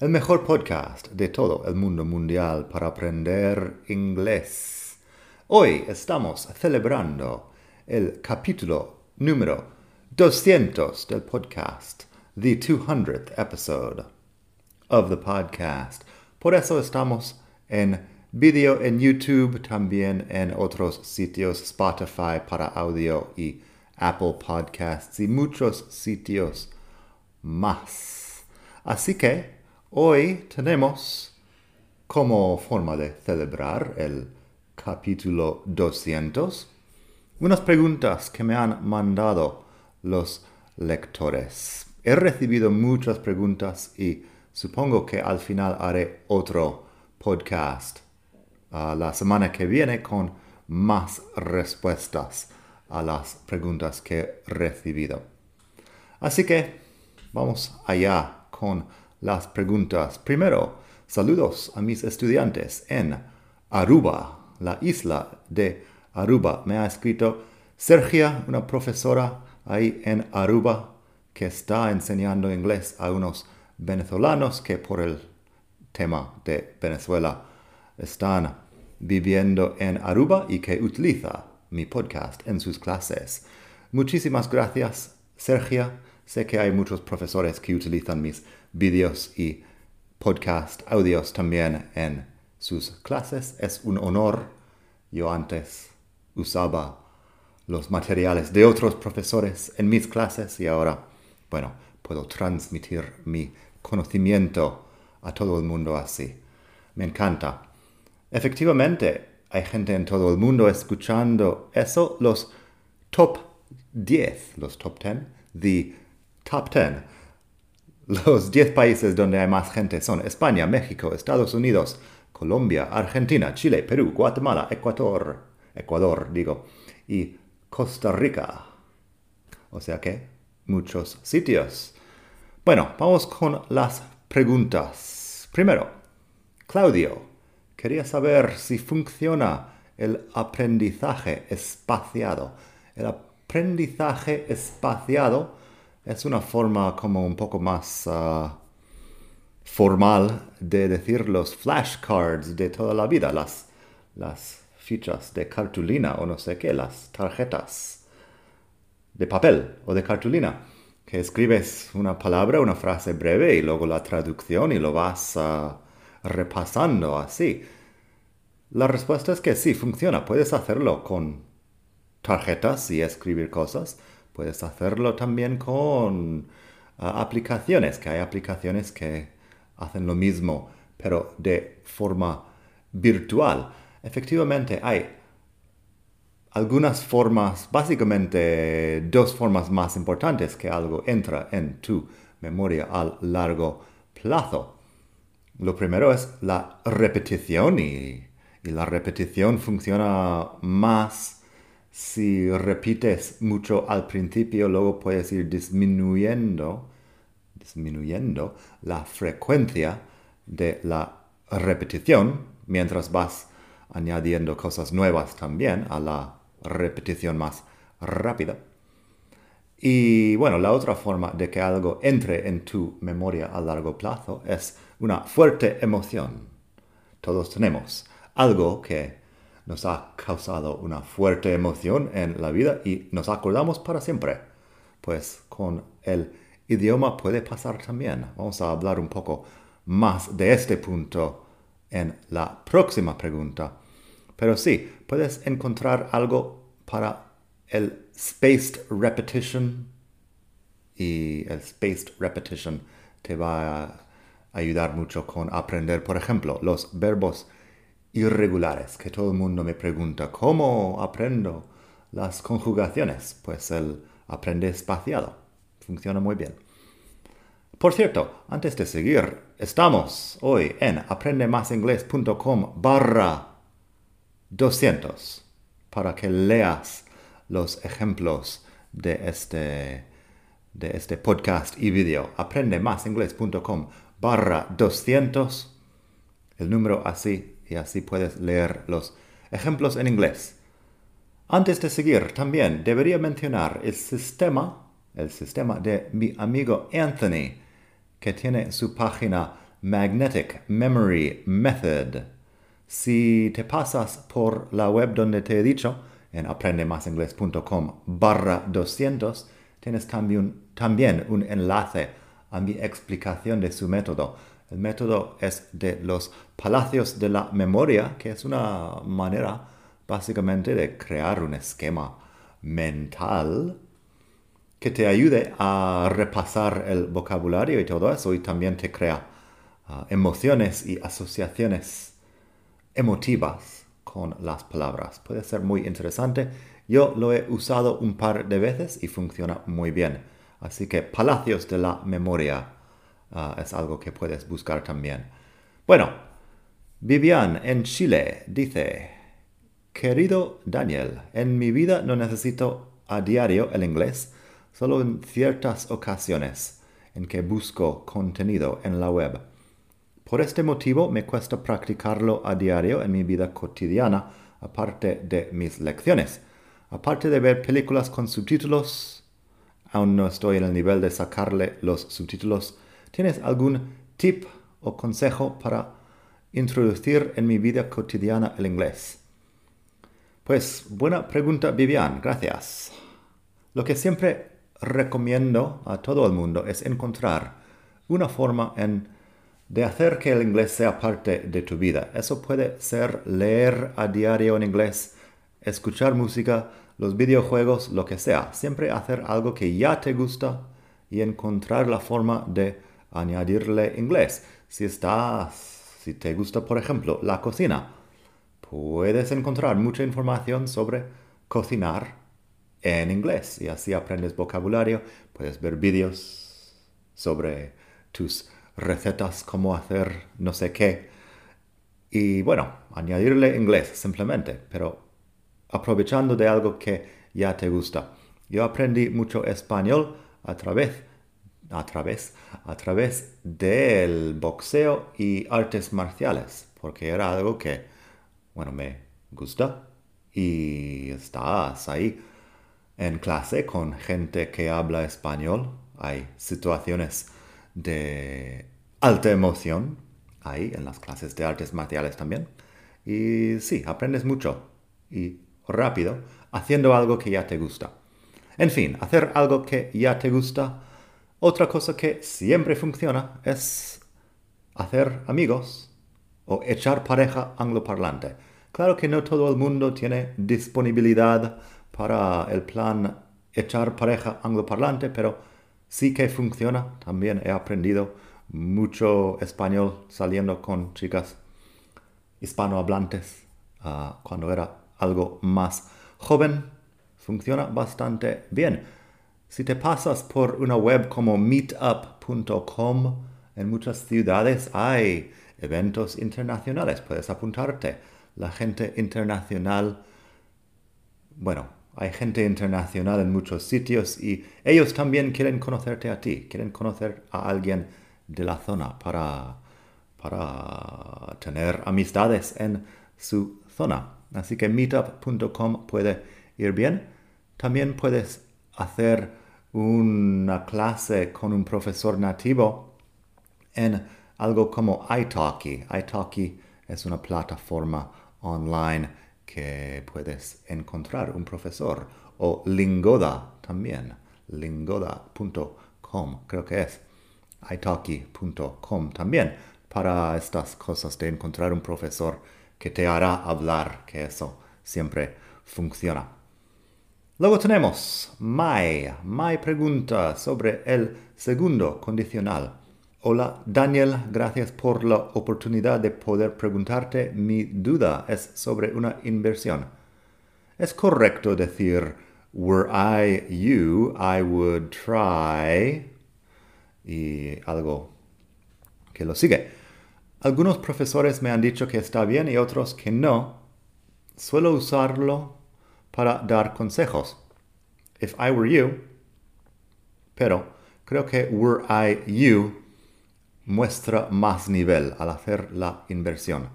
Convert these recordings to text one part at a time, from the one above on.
el mejor podcast de todo el mundo mundial para aprender inglés. Hoy estamos celebrando el capítulo número 200 del podcast, the 200th episode of the podcast. Por eso estamos en video en YouTube, también en otros sitios, Spotify para audio y Apple Podcasts y muchos sitios más. Así que Hoy tenemos como forma de celebrar el capítulo 200 unas preguntas que me han mandado los lectores. He recibido muchas preguntas y supongo que al final haré otro podcast uh, la semana que viene con más respuestas a las preguntas que he recibido. Así que vamos allá con las preguntas. Primero, saludos a mis estudiantes en Aruba, la isla de Aruba. Me ha escrito Sergia, una profesora ahí en Aruba que está enseñando inglés a unos venezolanos que por el tema de Venezuela están viviendo en Aruba y que utiliza mi podcast en sus clases. Muchísimas gracias, Sergia. Sé que hay muchos profesores que utilizan mis vídeos y podcast, audios también en sus clases. Es un honor. Yo antes usaba los materiales de otros profesores en mis clases y ahora, bueno, puedo transmitir mi conocimiento a todo el mundo así. Me encanta. Efectivamente, hay gente en todo el mundo escuchando eso, los top 10, los top 10, the top 10 los 10 países donde hay más gente son España, México, Estados Unidos, Colombia, Argentina, Chile, Perú, Guatemala, Ecuador, Ecuador digo, y Costa Rica. O sea que muchos sitios. Bueno, vamos con las preguntas. Primero, Claudio, quería saber si funciona el aprendizaje espaciado. El aprendizaje espaciado es una forma como un poco más ah, formal de decir los flashcards de toda la vida, las, las fichas de cartulina o no sé qué, las tarjetas de papel o de cartulina, que escribes una palabra, una frase breve y luego la traducción y lo vas ah, repasando así. La respuesta es que sí, funciona. Puedes hacerlo con tarjetas y escribir cosas Puedes hacerlo también con ah, aplicaciones, que hay aplicaciones que hacen lo mismo, pero de forma virtual. Efectivamente, hay algunas formas, básicamente dos formas más importantes que algo entra en tu memoria a largo plazo. Lo primero es la repetición y, y la repetición funciona más si repites mucho al principio, luego puedes ir disminuyendo, disminuyendo la frecuencia de la repetición mientras vas añadiendo cosas nuevas también a la repetición más rápida. Y bueno, la otra forma de que algo entre en tu memoria a largo plazo es una fuerte emoción. Todos tenemos algo que nos ha causado una fuerte emoción en la vida y nos acordamos para siempre. Pues con el idioma puede pasar también. Vamos a hablar un poco más de este punto en la próxima pregunta. Pero sí, puedes encontrar algo para el spaced repetition y el spaced repetition te va a ayudar mucho con aprender, por ejemplo, los verbos irregulares, que todo el mundo me pregunta, ¿cómo aprendo las conjugaciones? Pues el aprende espaciado. Funciona muy bien. Por cierto, antes de seguir, estamos hoy en aprendemasingles.com barra 200 para que leas los ejemplos de este, de este podcast y video. Aprendemasingles.com barra 200, el número así, y así puedes leer los ejemplos en inglés. Antes de seguir, también debería mencionar el sistema, el sistema de mi amigo Anthony, que tiene su página Magnetic Memory Method. Si te pasas por la web donde te he dicho, en aprendemasingles.com barra 200, tienes también, también un enlace a mi explicación de su método. El método es de los palacios de la memoria, que es una manera básicamente de crear un esquema mental que te ayude a repasar el vocabulario y todo eso y también te crea ah, emociones y asociaciones emotivas con las palabras. Puede ser muy interesante. Yo lo he usado un par de veces y funciona muy bien. Así que Palacios de la Memoria ah, es algo que puedes buscar también. Bueno, Vivian en Chile dice, Querido Daniel, en mi vida no necesito a diario el inglés, solo en ciertas ocasiones en que busco contenido en la web. Por este motivo me cuesta practicarlo a diario en mi vida cotidiana, aparte de mis lecciones. Aparte de ver películas con subtítulos, aún no estoy en el nivel de sacarle los subtítulos. ¿Tienes algún tip o consejo para introducir en mi vida cotidiana el inglés? Pues buena pregunta, Vivian, gracias. Lo que siempre recomiendo a todo el mundo es encontrar una forma de hacer que el inglés sea parte de tu vida. Eso puede ser leer a diario en inglés, escuchar música, los videojuegos, lo que sea. Siempre hacer algo que ya te gusta y encontrar la forma de añadirle inglés. Si estás, si te gusta, por ejemplo, la cocina, puedes encontrar mucha información sobre cocinar en inglés y así aprendes vocabulario, puedes ver vídeos sobre tus recetas, cómo hacer no sé qué y bueno, añadirle inglés simplemente, pero aprovechando de algo que ya te gusta. Yo aprendí mucho español a través a través a través del boxeo y artes marciales, porque era algo que bueno, me gusta y estás ahí en clase con gente que habla español. Hay situaciones de alta emoción ahí en las clases de artes marciales también. Y sí, aprendes mucho y rápido haciendo algo que ya te gusta. En fin, hacer algo que ya te gusta. Otra cosa que siempre funciona es hacer amigos o echar pareja angloparlante. Claro que no todo el mundo tiene disponibilidad para el plan echar pareja angloparlante, pero sí que funciona. También he aprendido mucho español saliendo con chicas hispanohablantes uh, cuando era algo más joven. Funciona bastante bien. Si te pasas por una web como meetup.com, en muchas ciudades hay eventos internacionales, puedes apuntarte. La gente internacional, bueno, hay gente internacional en muchos sitios y ellos también quieren conocerte a ti, quieren conocer a alguien de la zona para, para tener amistades en su zona. Así que meetup.com puede ir bien. También puedes hacer una clase con un profesor nativo en algo como italki. italki es una plataforma online que puedes encontrar un profesor o Lingoda también, lingoda.com creo que es, italki.com también para estas cosas de encontrar un profesor que te hará hablar, que eso siempre funciona. Luego tenemos My. My pregunta sobre el segundo condicional. Hola Daniel, gracias por la oportunidad de poder preguntarte. Mi duda es sobre una inversión. ¿Es correcto decir, were I you, I would try? y algo que lo sigue. Algunos profesores me han dicho que está bien y otros que no. Suelo usarlo para dar consejos. If I were you, pero creo que were I you muestra más nivel al hacer la inversión.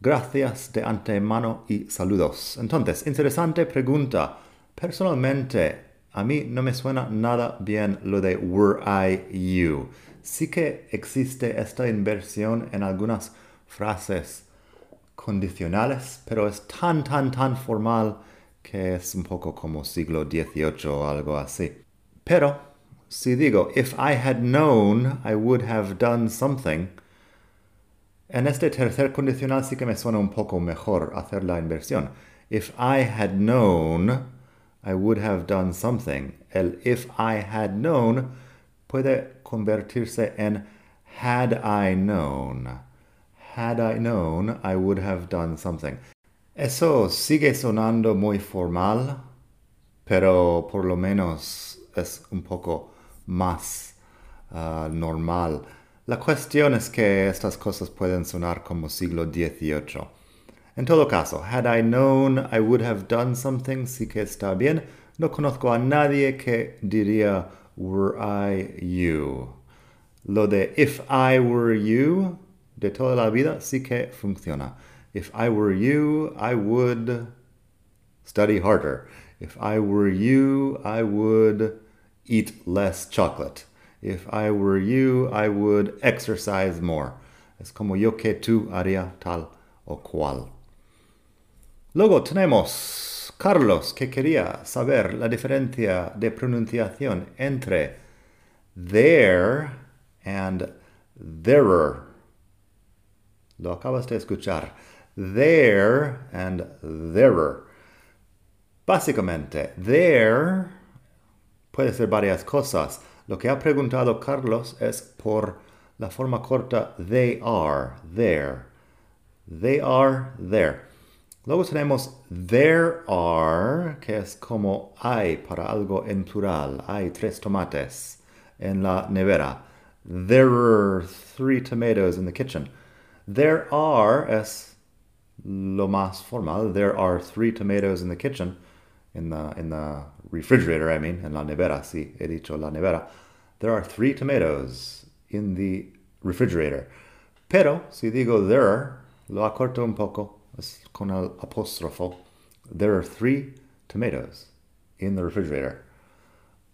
Gracias de antemano y saludos. Entonces, interesante pregunta. Personalmente, a mí no me suena nada bien lo de were I you. Sí que existe esta inversión en algunas frases condicionales, pero es tan, tan, tan formal que es un poco como siglo XVIII o algo así. Pero, si digo, if I had known I would have done something, en este tercer condicional sí que me suena un poco mejor hacer la inversión. If I had known, I would have done something. El if I had known puede convertirse en had I known. Had I known, I would have done something. Eso sigue sonando muy formal, pero por lo menos es un poco más uh, normal. La cuestión es que estas cosas pueden sonar como siglo XVIII. En todo caso, had I known I would have done something, sí que está bien. No conozco a nadie que diría were I you. Lo de if I were you de toda la vida sí que funciona. If I were you, I would study harder. If I were you, I would eat less chocolate. If I were you, I would exercise more. Es como yo que tú haría tal o cual. Luego tenemos Carlos que quería saber la diferencia de pronunciación entre there and therer. Lo acabas de escuchar. There and therer. Básicamente, there puede ser varias cosas. Lo que ha preguntado Carlos es por la forma corta they are there. They are there. Luego tenemos there are, que es como hay para algo en plural. Hay tres tomates en la nevera. There are three tomatoes in the kitchen. There are es lo más formal. There are three tomatoes in the kitchen. In the, in the refrigerator, I mean, en la nevera, sí, he dicho la nevera. There are three tomatoes in the refrigerator. Pero, si digo there, lo acorto un poco, con el apóstrofo. There are three tomatoes in the refrigerator.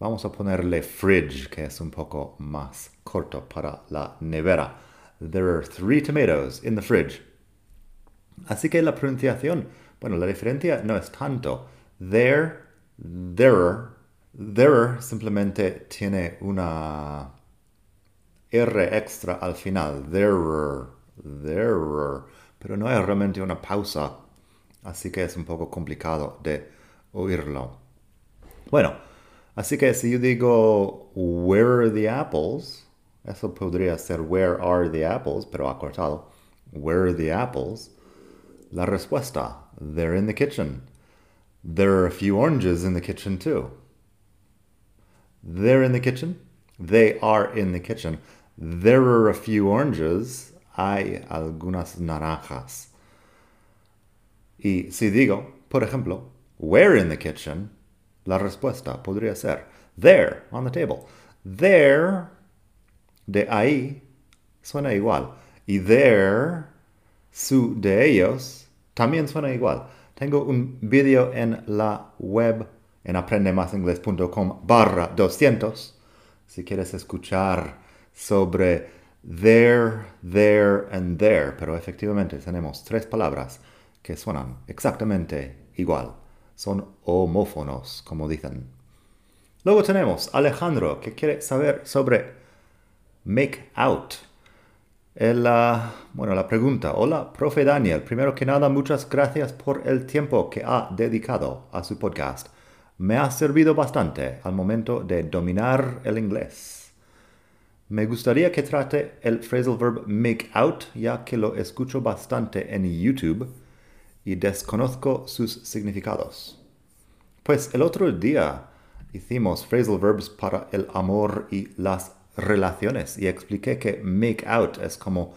Vamos a ponerle fridge, que es un poco más corto para la nevera. There are three tomatoes in the fridge. Así que la pronunciación, bueno, la diferencia no es tanto. There, there, there simplemente tiene una R extra al final. There, there, pero no hay realmente una pausa. Así que es un poco complicado de oírlo. Bueno, así que si yo digo Where are the apples? Eso podría ser Where are the apples, pero acortado. Where are the apples? La respuesta, They're in the kitchen. There are a few oranges in the kitchen too. They're in the kitchen. They are in the kitchen. There are a few oranges. Hay algunas naranjas. Y si digo, por ejemplo, where in the kitchen, la respuesta podría ser there on the table. There de ahí suena igual. Y there, su de ellos, también suena igual. Tengo un video en la web en aprendemasingles.com barra 200 si quieres escuchar sobre there, there and there. Pero efectivamente tenemos tres palabras que suenan exactamente igual. Son homófonos, como dicen. Luego tenemos Alejandro que quiere saber sobre make out. La, bueno, la pregunta. Hola, profe Daniel. Primero que nada, muchas gracias por el tiempo que ha dedicado a su podcast. Me ha servido bastante al momento de dominar el inglés. Me gustaría que trate el phrasal verb make out, ya que lo escucho bastante en YouTube y desconozco sus significados. Pues el otro día hicimos phrasal verbs para el amor y las relaciones y expliqué que make out es como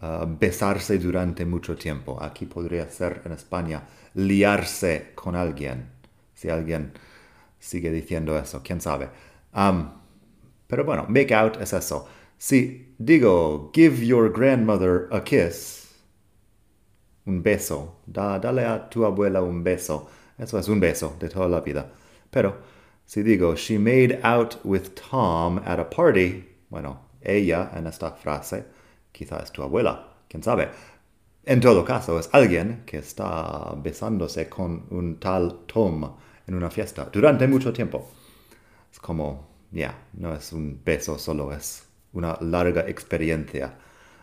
uh, besarse durante mucho tiempo. Aquí podría ser en España liarse con alguien. Si alguien sigue diciendo eso, quién sabe. Pero bueno, make out es eso. Si digo, give your grandmother a kiss, un beso, da, dale a tu abuela un beso, eso es un beso de toda la vida. Pero si digo, she made out with Tom at a party, bueno, ella en esta frase, quizá es tu abuela, quién sabe. En todo caso, es alguien que está besándose con un tal Tom en una fiesta durante mucho tiempo. Es como, ya, no es un beso solo, es una larga experiencia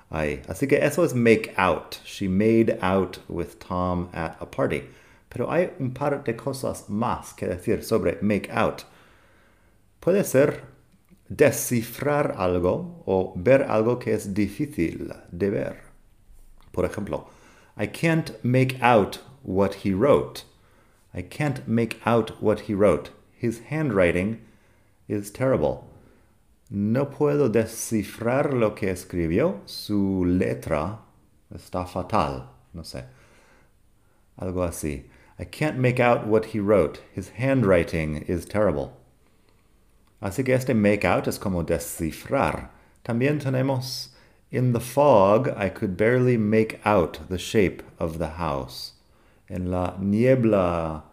ahí. Así que eso es make out. She made out with Tom at a party. Pero hay un par de cosas más que decir sobre make out. Puede ser descifrar algo o ver algo que es difícil de ver. Por ejemplo, I can't make out what he wrote. I can't make out what he wrote. His handwriting is terrible. No puedo descifrar lo que escribió. Su letra está fatal. No sé. Algo así. I can't make out what he wrote. His handwriting is terrible. Así que este make out es como descifrar. También tenemos In the fog, I could barely make out the shape of the house. En la niebla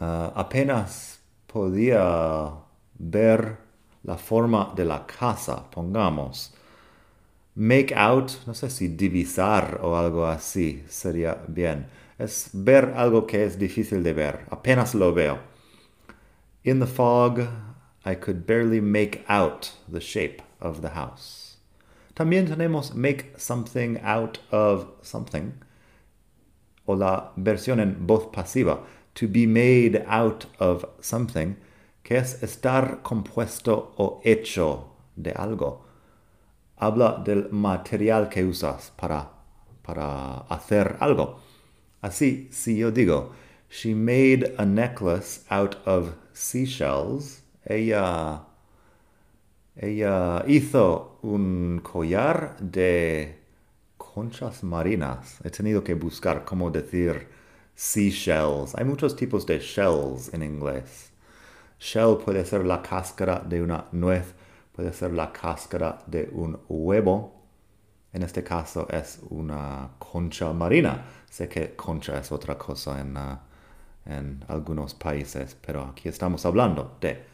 uh, apenas podía ver la forma de la casa, pongamos. Make out, no sé si divisar o algo así sería bien. Es ver algo que es difícil de ver, apenas lo veo. In the fog, I could barely make out the shape of the house. También tenemos make something out of something, o la versión en voz pasiva, to be made out of something, que es estar compuesto o hecho de algo. Habla del material que usas para, para hacer algo. Así, si yo digo, she made a necklace out of seashells, ella, ella hizo un collar de conchas marinas. He tenido que buscar cómo decir seashells. Hay muchos tipos de shells en inglés. Shell puede ser la cáscara de una nuez, puede ser la cáscara de un huevo. En este caso es una concha marina. Sé que concha es otra cosa en, uh, en algunos países, pero aquí estamos hablando de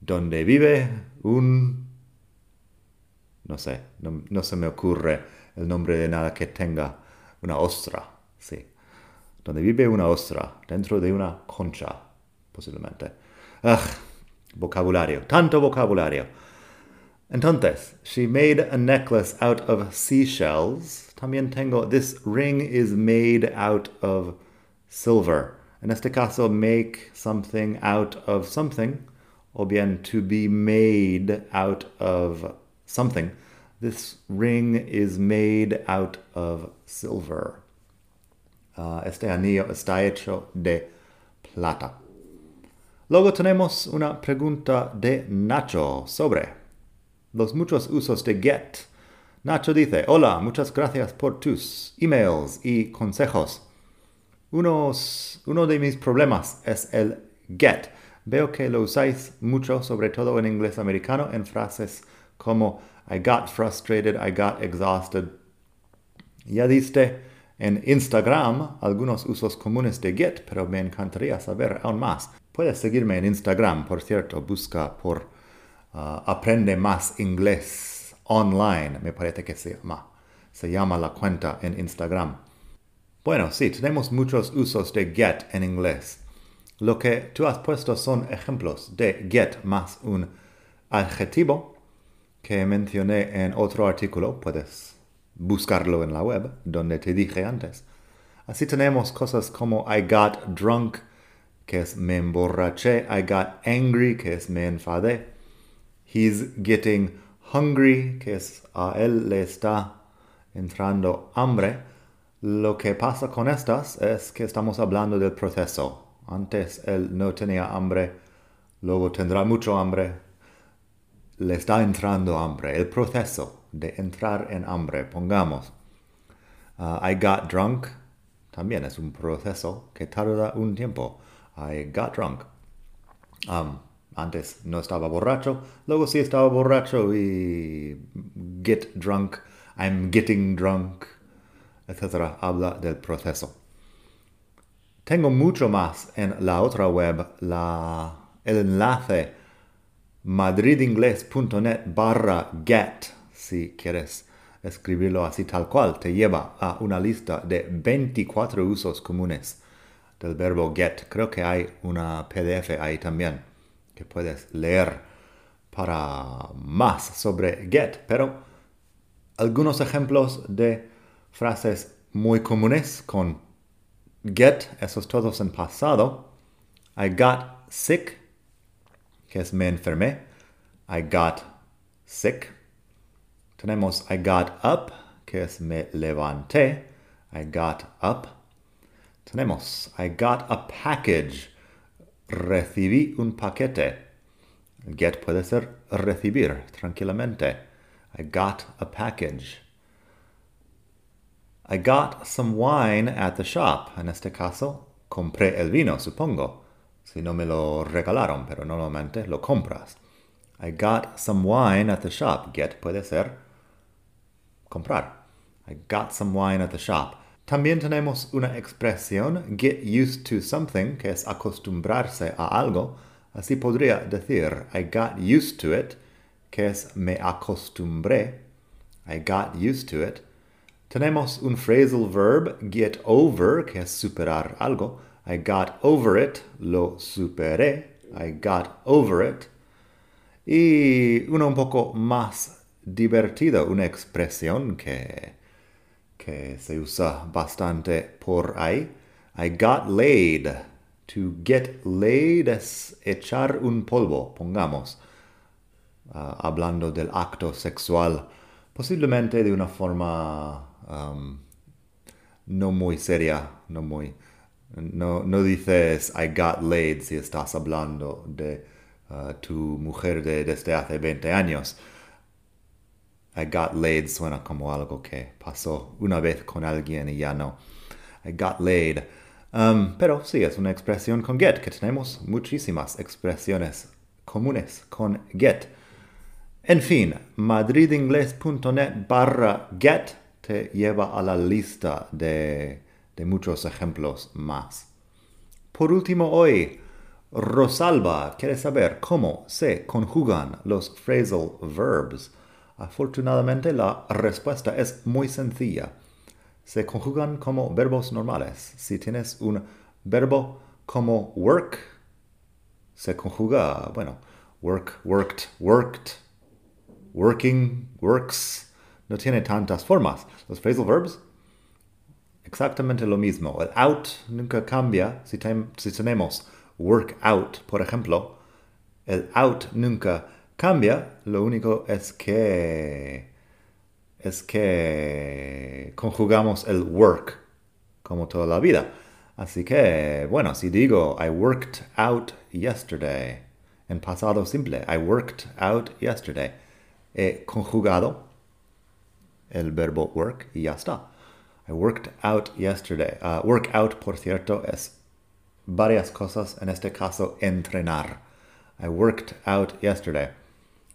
donde vive un... No sé, no, no, se me ocurre el nombre de nada que tenga una ostra, sí. Donde vive una ostra, dentro de una concha, posiblemente. Ugh, vocabulario, tanto vocabulario. Entonces, she made a necklace out of seashells. También tengo, this ring is made out of silver. En este caso, make something out of something, o bien to be made out of something. This ring is made out of silver. Uh, este anillo está hecho de plata. Luego tenemos una pregunta de Nacho sobre los muchos usos de get. Nacho dice, hola, muchas gracias por tus emails y consejos. Unos, uno de mis problemas es el get. Veo que lo usáis mucho, sobre todo en inglés americano, en frases como I got frustrated, I got exhausted. Ya diste en Instagram algunos usos comunes de get, pero me encantaría saber aún más. Puedes seguirme en Instagram, por cierto, busca por uh, Aprende Más Inglés Online, me parece que se llama. Se llama la cuenta en Instagram. Bueno, sí, tenemos muchos usos de get en inglés. Lo que tú has puesto son ejemplos de get más un adjetivo que mencioné en otro artículo. Puedes buscarlo en la web, donde te dije antes. Así tenemos cosas como I got drunk, que es me emborraché. I got angry, que es me enfadé. He's getting hungry, que es a él le está entrando hambre. Lo que pasa con estas es que estamos hablando del proceso. Antes él no tenía hambre, luego tendrá mucho hambre. le está entrando hambre, el proceso de entrar en hambre, pongamos. Uh, I got drunk, también es un proceso que tarda un tiempo. I got drunk. Um, antes no estaba borracho, luego sí estaba borracho y get drunk, I'm getting drunk, etc. Habla del proceso. Tengo mucho más en la otra web, la, el enlace madridingles.net barra get, si quieres escribirlo así tal cual, te lleva a una lista de 24 usos comunes del verbo get. Creo que hay una PDF ahí también que puedes leer para más sobre get, pero algunos ejemplos de frases muy comunes con get, esos todos en pasado. I got sick, que es me enfermé. I got sick. Tenemos I got up, que es me levanté. I got up. Tenemos I got a package. Recibí un paquete. Get puede ser recibir tranquilamente. I got a package. I got some wine at the shop. En este caso, compré el vino, supongo. Si no me lo regalaron, pero normalmente lo compras. I got some wine at the shop. Get puede ser comprar. I got some wine at the shop. También tenemos una expresión, get used to something, que es acostumbrarse a algo. Así podría decir, I got used to it, que es me acostumbré. I got used to it. Tenemos un phrasal verb, get over, que es superar algo. I got over it, lo superé. I got over it. Y uno un poco más divertido, una expresión que, que se usa bastante por ahí. I got laid. To get laid es echar un polvo, pongamos, uh, hablando del acto sexual, posiblemente de una forma um, no muy seria, no muy... No, no dices I got laid si estás hablando de uh, tu mujer de, desde hace 20 años. I got laid suena como algo que pasó una vez con alguien y ya no. I got laid. Um, pero sí, es una expresión con get, que tenemos muchísimas expresiones comunes con get. En fin, madridingles.net barra get te lleva a la lista de, de muchos ejemplos más. Por último, hoy, Rosalba quiere saber cómo se conjugan los phrasal verbs. Afortunadamente, la respuesta es muy sencilla. Se conjugan como verbos normales. Si tienes un verbo como work, se conjuga, bueno, work, worked, worked, working, works, no tiene tantas formas. Los phrasal verbs, exactamente lo mismo. El out nunca cambia. Si, tenemos work out, por ejemplo, el out nunca cambia. Lo único es que es que conjugamos el work como toda la vida. Así que, bueno, si digo I worked out yesterday, en pasado simple, I worked out yesterday, he conjugado el verbo work y ya está. I worked out yesterday. Uh, work out, por cierto, es varias cosas, en este caso entrenar. I worked out yesterday.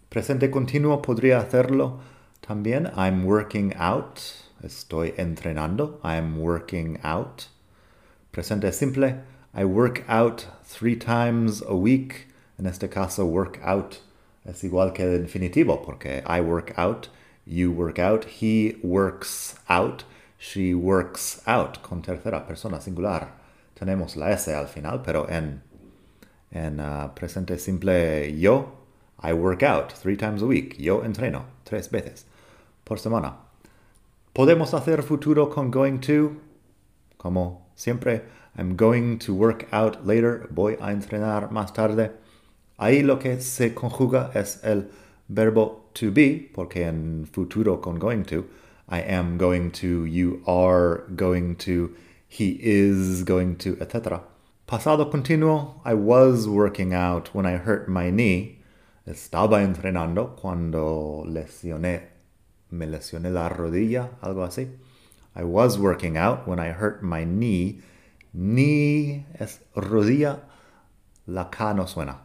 Presente continuo podría hacerlo también. I'm working out. Estoy entrenando. I'm working out. Presente simple. I work out three times a week. En este caso, work out es igual que el infinitivo porque I work out You work out. He works out. She works out. Con tercera persona singular. Tenemos la S al final, pero en, en uh, presente simple yo, I work out three times a week. Yo entreno tres veces por semana. Podemos hacer futuro con going to, como siempre. I'm going to work out later. Voy a entrenar más tarde. Ahí lo que se conjuga es el verbo to be, porque en futuro con going to, I am going to, you are going to, he is going to, etc. Pasado continuo, I was working out when I hurt my knee. Estaba entrenando cuando lesioné, me lesioné la rodilla, algo así. I was working out when I hurt my knee. Knee es rodilla, la K no suena.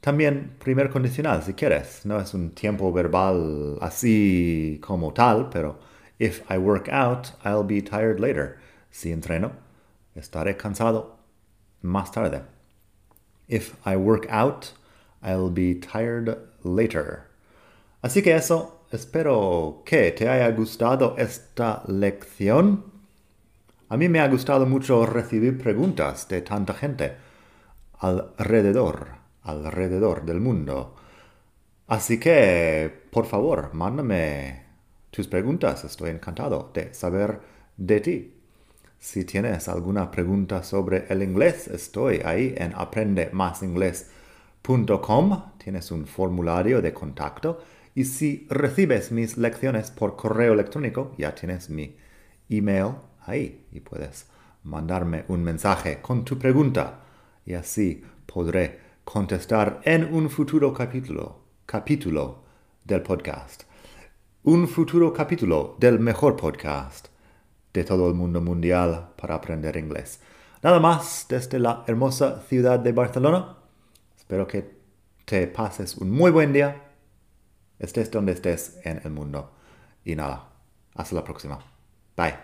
También primer condicional, si quieres. No es un tiempo verbal así como tal, pero if I work out, I'll be tired later. Si entreno, estaré cansado más tarde. If I work out, I'll be tired later. Así que eso, espero que te haya gustado esta lección. A mí me ha gustado mucho recibir preguntas de tanta gente alrededor alrededor del mundo. Así que, por favor, mándame tus preguntas. Estoy encantado de saber de ti. Si tienes alguna pregunta sobre el inglés, estoy ahí en aprendemasingles.com. Tienes un formulario de contacto. Y si recibes mis lecciones por correo electrónico, ya tienes mi email ahí y puedes mandarme un mensaje con tu pregunta y así podré contestar en un futuro capítulo, capítulo del podcast. Un futuro capítulo del mejor podcast de todo el mundo mundial para aprender inglés. Nada más desde la hermosa ciudad de Barcelona. Espero que te pases un muy buen día, estés donde estés en el mundo. Y nada, hasta la próxima. Bye.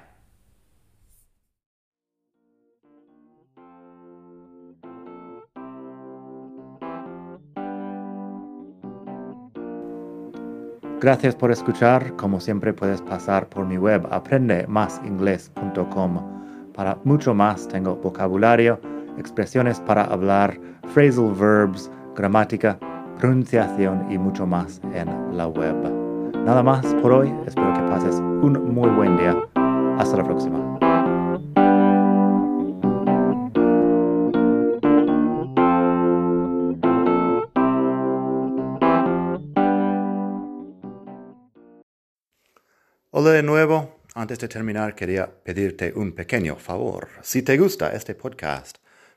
Gracias por escuchar. Como siempre puedes pasar por mi web aprendemasingles.com. Para mucho más tengo vocabulario, expresiones para hablar, phrasal verbs, gramática, pronunciación y mucho más en la web. Nada más por hoy. Espero que pases un muy buen día. Hasta la próxima. Hola de nuevo. Antes de terminar, quería pedirte un pequeño favor. Si te gusta este podcast,